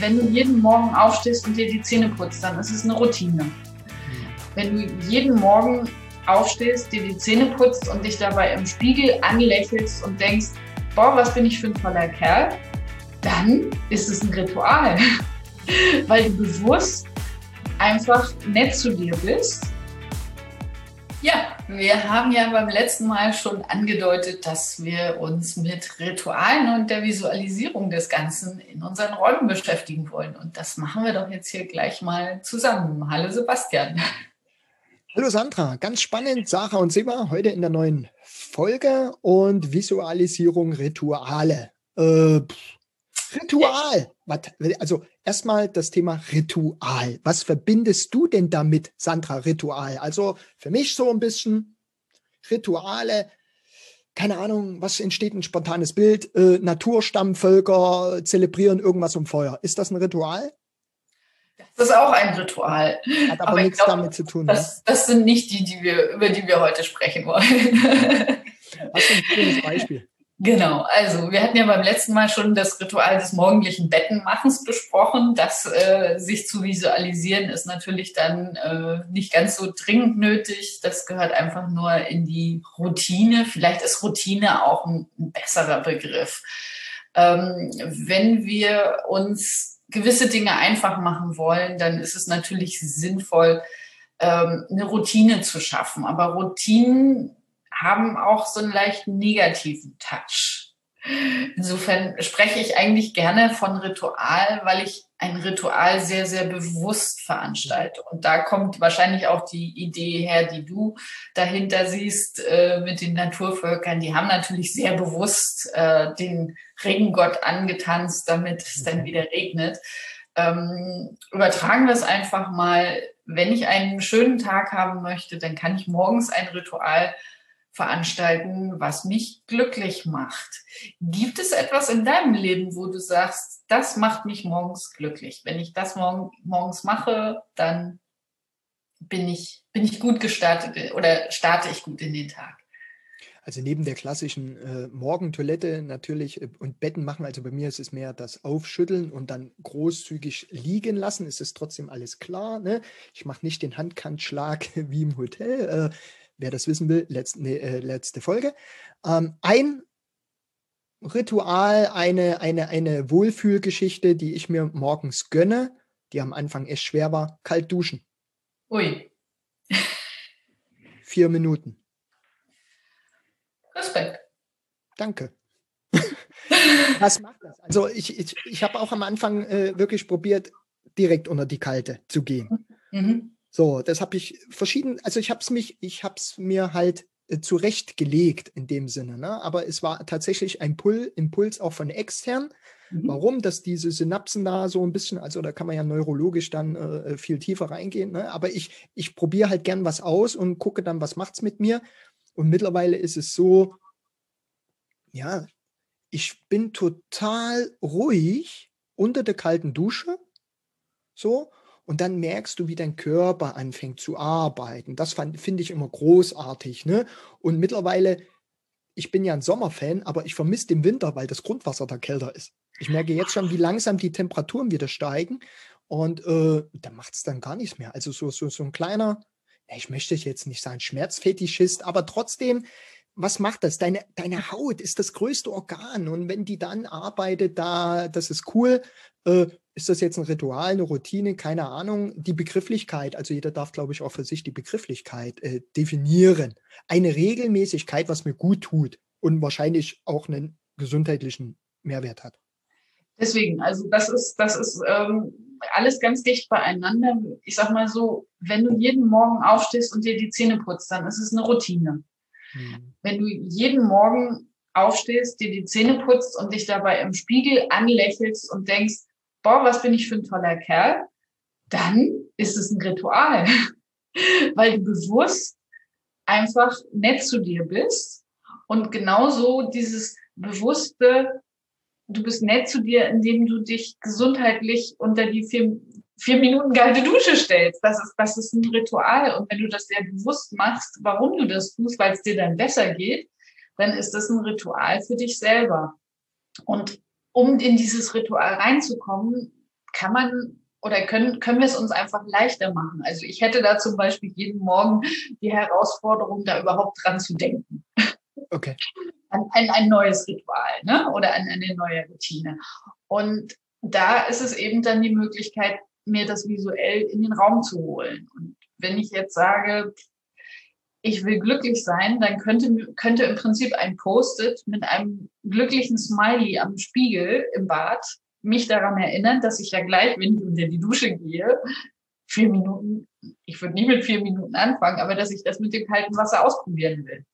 wenn du jeden Morgen aufstehst und dir die Zähne putzt, dann ist es eine Routine. Wenn du jeden Morgen aufstehst, dir die Zähne putzt und dich dabei im Spiegel anlächelst und denkst, boah, was bin ich für ein toller Kerl, dann ist es ein Ritual. Weil du bewusst einfach nett zu dir bist. Ja, wir haben ja beim letzten Mal schon angedeutet, dass wir uns mit Ritualen und der Visualisierung des Ganzen in unseren Räumen beschäftigen wollen. Und das machen wir doch jetzt hier gleich mal zusammen. Hallo Sebastian. Hallo Sandra, ganz spannend, Sarah und Seba, heute in der neuen Folge und Visualisierung Rituale. Äh, Ritual. Was, also erstmal das Thema Ritual. Was verbindest du denn damit, Sandra, Ritual? Also für mich so ein bisschen Rituale. Keine Ahnung, was entsteht ein spontanes Bild? Äh, Naturstammvölker zelebrieren irgendwas um Feuer. Ist das ein Ritual? Das ist auch ein Ritual. Hat aber, aber nichts glaub, damit zu tun. Das, das, sind nicht die, die wir, über die wir heute sprechen wollen. Hast du ein schönes Beispiel? Genau, also wir hatten ja beim letzten Mal schon das Ritual des morgendlichen Bettenmachens besprochen. Das äh, sich zu visualisieren ist natürlich dann äh, nicht ganz so dringend nötig. Das gehört einfach nur in die Routine. Vielleicht ist Routine auch ein, ein besserer Begriff. Ähm, wenn wir uns gewisse Dinge einfach machen wollen, dann ist es natürlich sinnvoll, ähm, eine Routine zu schaffen. Aber Routinen haben auch so einen leichten negativen Touch. Insofern spreche ich eigentlich gerne von Ritual, weil ich ein Ritual sehr, sehr bewusst veranstalte. Und da kommt wahrscheinlich auch die Idee her, die du dahinter siehst äh, mit den Naturvölkern. Die haben natürlich sehr bewusst äh, den Regengott angetanzt, damit es dann wieder regnet. Ähm, übertragen wir es einfach mal. Wenn ich einen schönen Tag haben möchte, dann kann ich morgens ein Ritual veranstalten, was mich glücklich macht. Gibt es etwas in deinem Leben, wo du sagst, das macht mich morgens glücklich? Wenn ich das morgen, morgens mache, dann bin ich, bin ich gut gestartet oder starte ich gut in den Tag. Also neben der klassischen äh, Morgentoilette natürlich äh, und Betten machen, also bei mir ist es mehr das Aufschütteln und dann großzügig liegen lassen, ist es trotzdem alles klar. Ne? Ich mache nicht den Handkantschlag wie im Hotel. Äh, wer das wissen will, letzte, nee, äh, letzte Folge. Ähm, ein Ritual, eine, eine, eine Wohlfühlgeschichte, die ich mir morgens gönne, die am Anfang echt schwer war, kalt duschen. Ui. Vier Minuten. Respekt. Danke. Was macht das? Also ich, ich, ich habe auch am Anfang äh, wirklich probiert, direkt unter die kalte zu gehen. Mhm. So, das habe ich verschieden, also ich habe es mich, ich habe es mir halt äh, zurechtgelegt in dem Sinne, ne? aber es war tatsächlich ein Pull, Impuls auch von extern. Mhm. Warum? Dass diese Synapsen da so ein bisschen, also da kann man ja neurologisch dann äh, viel tiefer reingehen, ne? aber ich, ich probiere halt gern was aus und gucke dann, was macht es mit mir. Und mittlerweile ist es so, ja, ich bin total ruhig unter der kalten Dusche. So, und dann merkst du, wie dein Körper anfängt zu arbeiten. Das finde ich immer großartig. Ne? Und mittlerweile, ich bin ja ein Sommerfan, aber ich vermisse den Winter, weil das Grundwasser da kälter ist. Ich merke jetzt schon, wie langsam die Temperaturen wieder steigen. Und äh, da macht es dann gar nichts mehr. Also so, so, so ein kleiner, ich möchte jetzt nicht sagen Schmerzfetischist, aber trotzdem, was macht das? Deine, deine Haut ist das größte Organ und wenn die dann arbeitet, da, das ist cool. Äh, ist das jetzt ein Ritual, eine Routine? Keine Ahnung. Die Begrifflichkeit, also jeder darf, glaube ich, auch für sich die Begrifflichkeit äh, definieren. Eine Regelmäßigkeit, was mir gut tut und wahrscheinlich auch einen gesundheitlichen Mehrwert hat. Deswegen, also das ist, das ist ähm, alles ganz dicht beieinander. Ich sag mal so, wenn du jeden Morgen aufstehst und dir die Zähne putzt, dann ist es eine Routine. Hm. Wenn du jeden Morgen aufstehst, dir die Zähne putzt und dich dabei im Spiegel anlächelst und denkst, boah, was bin ich für ein toller Kerl, dann ist es ein Ritual, weil du bewusst einfach nett zu dir bist und genauso dieses bewusste, du bist nett zu dir, indem du dich gesundheitlich unter die vier, vier Minuten kalte Dusche stellst. Das ist, das ist ein Ritual. Und wenn du das sehr bewusst machst, warum du das tust, weil es dir dann besser geht, dann ist das ein Ritual für dich selber. Und um in dieses Ritual reinzukommen, kann man oder können, können wir es uns einfach leichter machen. Also ich hätte da zum Beispiel jeden Morgen die Herausforderung, da überhaupt dran zu denken. Okay. An, an ein neues Ritual ne? oder an eine neue Routine. Und da ist es eben dann die Möglichkeit, mir das visuell in den Raum zu holen. Und wenn ich jetzt sage, ich will glücklich sein, dann könnte, könnte im Prinzip ein Post-it mit einem glücklichen Smiley am Spiegel im Bad mich daran erinnern, dass ich ja gleich, wenn ich unter die Dusche gehe, vier Minuten, ich würde nicht mit vier Minuten anfangen, aber dass ich das mit dem kalten Wasser ausprobieren will.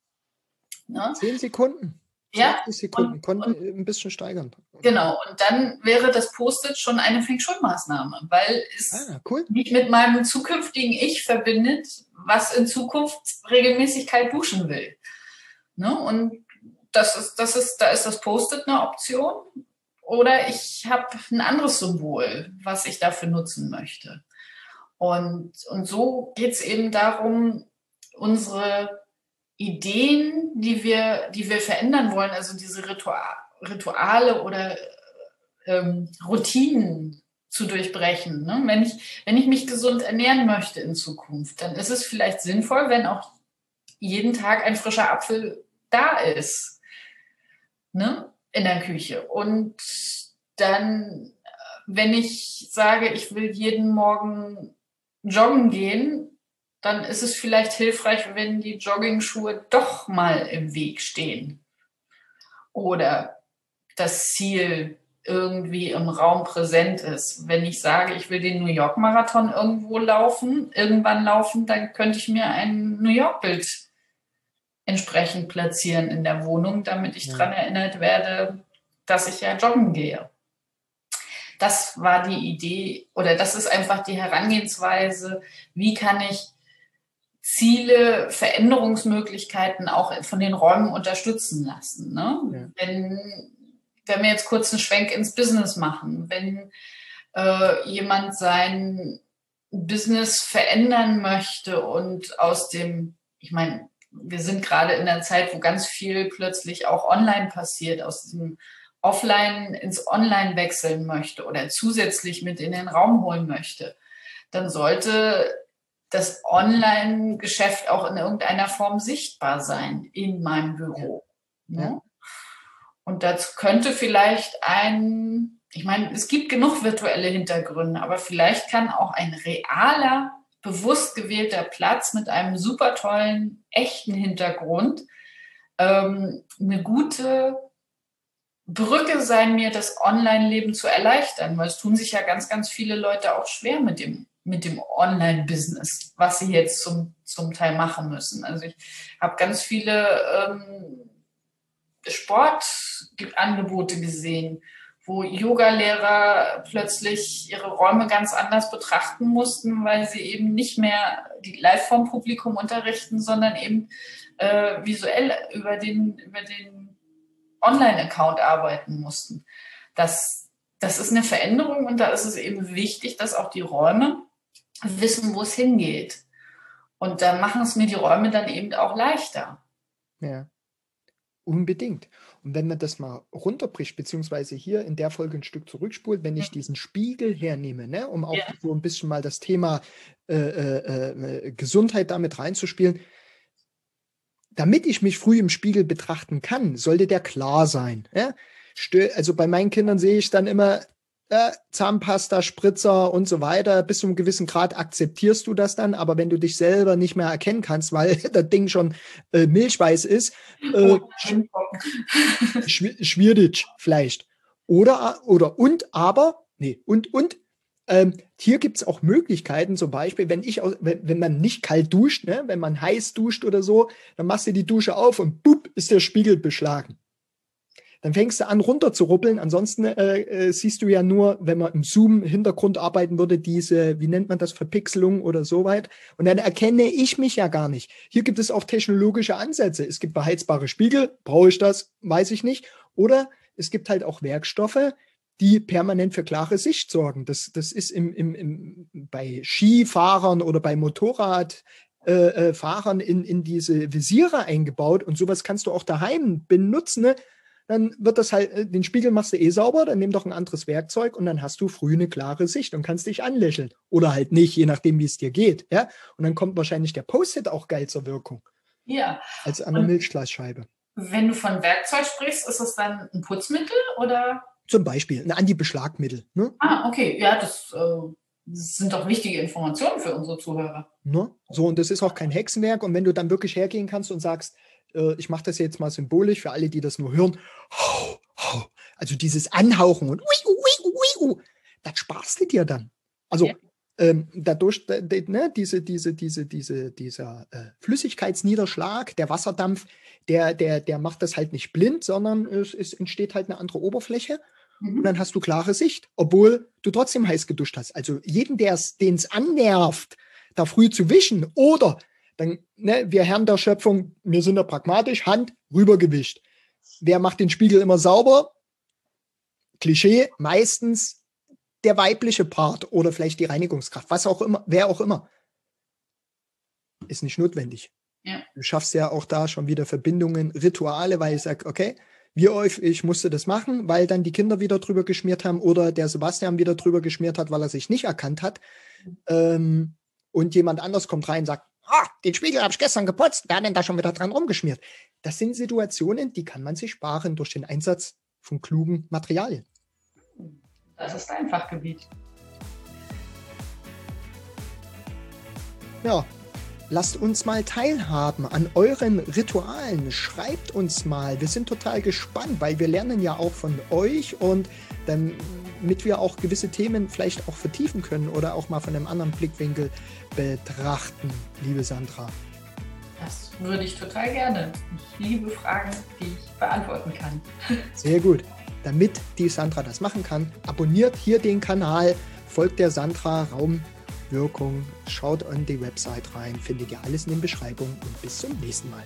Ja? Zehn Sekunden. Ja. Sekunden, konnte ein bisschen steigern. Genau, und dann wäre das Post-it schon eine Feng Shui-Maßnahme, weil es ah, cool. mich mit meinem zukünftigen Ich verbindet, was in Zukunft regelmäßig kalt duschen will. Ne? Und das ist, das ist, da ist das Post-it eine Option. Oder ich habe ein anderes Symbol, was ich dafür nutzen möchte. Und, und so geht es eben darum, unsere Ideen, die wir, die wir verändern wollen, also diese Ritual, Rituale oder ähm, Routinen zu durchbrechen. Ne? Wenn, ich, wenn ich mich gesund ernähren möchte in Zukunft, dann ist es vielleicht sinnvoll, wenn auch jeden Tag ein frischer Apfel da ist ne? in der Küche. Und dann, wenn ich sage, ich will jeden Morgen joggen gehen, dann ist es vielleicht hilfreich, wenn die Jogging-Schuhe doch mal im Weg stehen. Oder das Ziel irgendwie im Raum präsent ist. Wenn ich sage, ich will den New York Marathon irgendwo laufen, irgendwann laufen, dann könnte ich mir ein New York Bild entsprechend platzieren in der Wohnung, damit ich ja. daran erinnert werde, dass ich ja joggen gehe. Das war die Idee oder das ist einfach die Herangehensweise, wie kann ich Ziele, Veränderungsmöglichkeiten auch von den Räumen unterstützen lassen. Ne? Ja. Wenn, wenn wir jetzt kurz einen Schwenk ins Business machen, wenn äh, jemand sein Business verändern möchte und aus dem, ich meine, wir sind gerade in einer Zeit, wo ganz viel plötzlich auch online passiert, aus diesem Offline ins Online wechseln möchte oder zusätzlich mit in den Raum holen möchte, dann sollte das Online-Geschäft auch in irgendeiner Form sichtbar sein in meinem Büro. Ja. Ne? Und dazu könnte vielleicht ein, ich meine, es gibt genug virtuelle Hintergründe, aber vielleicht kann auch ein realer, bewusst gewählter Platz mit einem super tollen, echten Hintergrund ähm, eine gute Brücke sein, mir das Online-Leben zu erleichtern, weil es tun sich ja ganz, ganz viele Leute auch schwer mit dem mit dem Online-Business, was sie jetzt zum, zum Teil machen müssen. Also ich habe ganz viele ähm, Sportangebote gesehen, wo Yoga-Lehrer plötzlich ihre Räume ganz anders betrachten mussten, weil sie eben nicht mehr die live vom Publikum unterrichten, sondern eben äh, visuell über den, über den Online-Account arbeiten mussten. Das, das ist eine Veränderung und da ist es eben wichtig, dass auch die Räume wissen, wo es hingeht. Und da machen es mir die Räume dann eben auch leichter. Ja, unbedingt. Und wenn man das mal runterbricht, beziehungsweise hier in der Folge ein Stück zurückspult, wenn ich diesen Spiegel hernehme, ne, um auch ja. so ein bisschen mal das Thema äh, äh, äh, Gesundheit damit reinzuspielen, damit ich mich früh im Spiegel betrachten kann, sollte der klar sein. Ja? Also bei meinen Kindern sehe ich dann immer, äh, Zahnpasta, Spritzer und so weiter, bis zu einem gewissen Grad akzeptierst du das dann, aber wenn du dich selber nicht mehr erkennen kannst, weil das Ding schon äh, milchweiß ist, äh, schwierig vielleicht. Oder, oder und, aber, nee, und, und, ähm, hier gibt es auch Möglichkeiten, zum Beispiel, wenn ich, wenn, wenn man nicht kalt duscht, ne, wenn man heiß duscht oder so, dann machst du die Dusche auf und bupp, ist der Spiegel beschlagen dann fängst du an runter zu ruppeln. Ansonsten äh, äh, siehst du ja nur, wenn man im Zoom-Hintergrund arbeiten würde, diese, wie nennt man das, Verpixelung oder so weit. Und dann erkenne ich mich ja gar nicht. Hier gibt es auch technologische Ansätze. Es gibt beheizbare Spiegel. Brauche ich das? Weiß ich nicht. Oder es gibt halt auch Werkstoffe, die permanent für klare Sicht sorgen. Das, das ist im, im, im, bei Skifahrern oder bei Motorradfahrern äh, äh, in, in diese Visiere eingebaut und sowas kannst du auch daheim benutzen. Ne? Dann wird das halt, äh, den Spiegel machst du eh sauber, dann nimm doch ein anderes Werkzeug und dann hast du früh eine klare Sicht und kannst dich anlächeln. Oder halt nicht, je nachdem, wie es dir geht. Ja? Und dann kommt wahrscheinlich der Post-it auch geil zur Wirkung. Ja. Als an der Milchglasscheibe. Wenn du von Werkzeug sprichst, ist das dann ein Putzmittel oder? Zum Beispiel ein Anti-Beschlagmittel. Ne? Ah, okay. Ja, das, äh, das, sind doch wichtige Informationen für unsere Zuhörer. Ne? So, und das ist auch kein Hexenwerk. Und wenn du dann wirklich hergehen kannst und sagst, äh, ich mache das jetzt mal symbolisch für alle, die das nur hören, also dieses Anhauchen und das sparst du dir dann. Also ja. ähm, dadurch, ne, diese, diese, diese, diese, dieser äh, Flüssigkeitsniederschlag, der Wasserdampf, der, der, der macht das halt nicht blind, sondern es, es entsteht halt eine andere Oberfläche. Mhm. Und dann hast du klare Sicht, obwohl du trotzdem heiß geduscht hast. Also jeden, den es annervt, da früh zu wischen oder dann, ne, wir Herren der Schöpfung, wir sind da pragmatisch, Hand rübergewischt. Wer macht den Spiegel immer sauber? Klischee, meistens der weibliche Part oder vielleicht die Reinigungskraft, was auch immer, wer auch immer. Ist nicht notwendig. Ja. Du schaffst ja auch da schon wieder Verbindungen, Rituale, weil ich sage, okay, wie oft ich musste das machen, weil dann die Kinder wieder drüber geschmiert haben oder der Sebastian wieder drüber geschmiert hat, weil er sich nicht erkannt hat. Mhm. Ähm, und jemand anders kommt rein und sagt, ah, den Spiegel habe ich gestern geputzt, wer hat denn da schon wieder dran rumgeschmiert? Das sind Situationen, die kann man sich sparen durch den Einsatz von klugen Materialien. Das ist dein Fachgebiet. Ja, lasst uns mal teilhaben an euren Ritualen. Schreibt uns mal. Wir sind total gespannt, weil wir lernen ja auch von euch und damit wir auch gewisse Themen vielleicht auch vertiefen können oder auch mal von einem anderen Blickwinkel betrachten, liebe Sandra. Das würde ich total gerne. Ich liebe Fragen, die ich beantworten kann. Sehr gut. Damit die Sandra das machen kann, abonniert hier den Kanal, folgt der Sandra Raumwirkung, schaut an die Website rein, findet ihr alles in den Beschreibungen und bis zum nächsten Mal.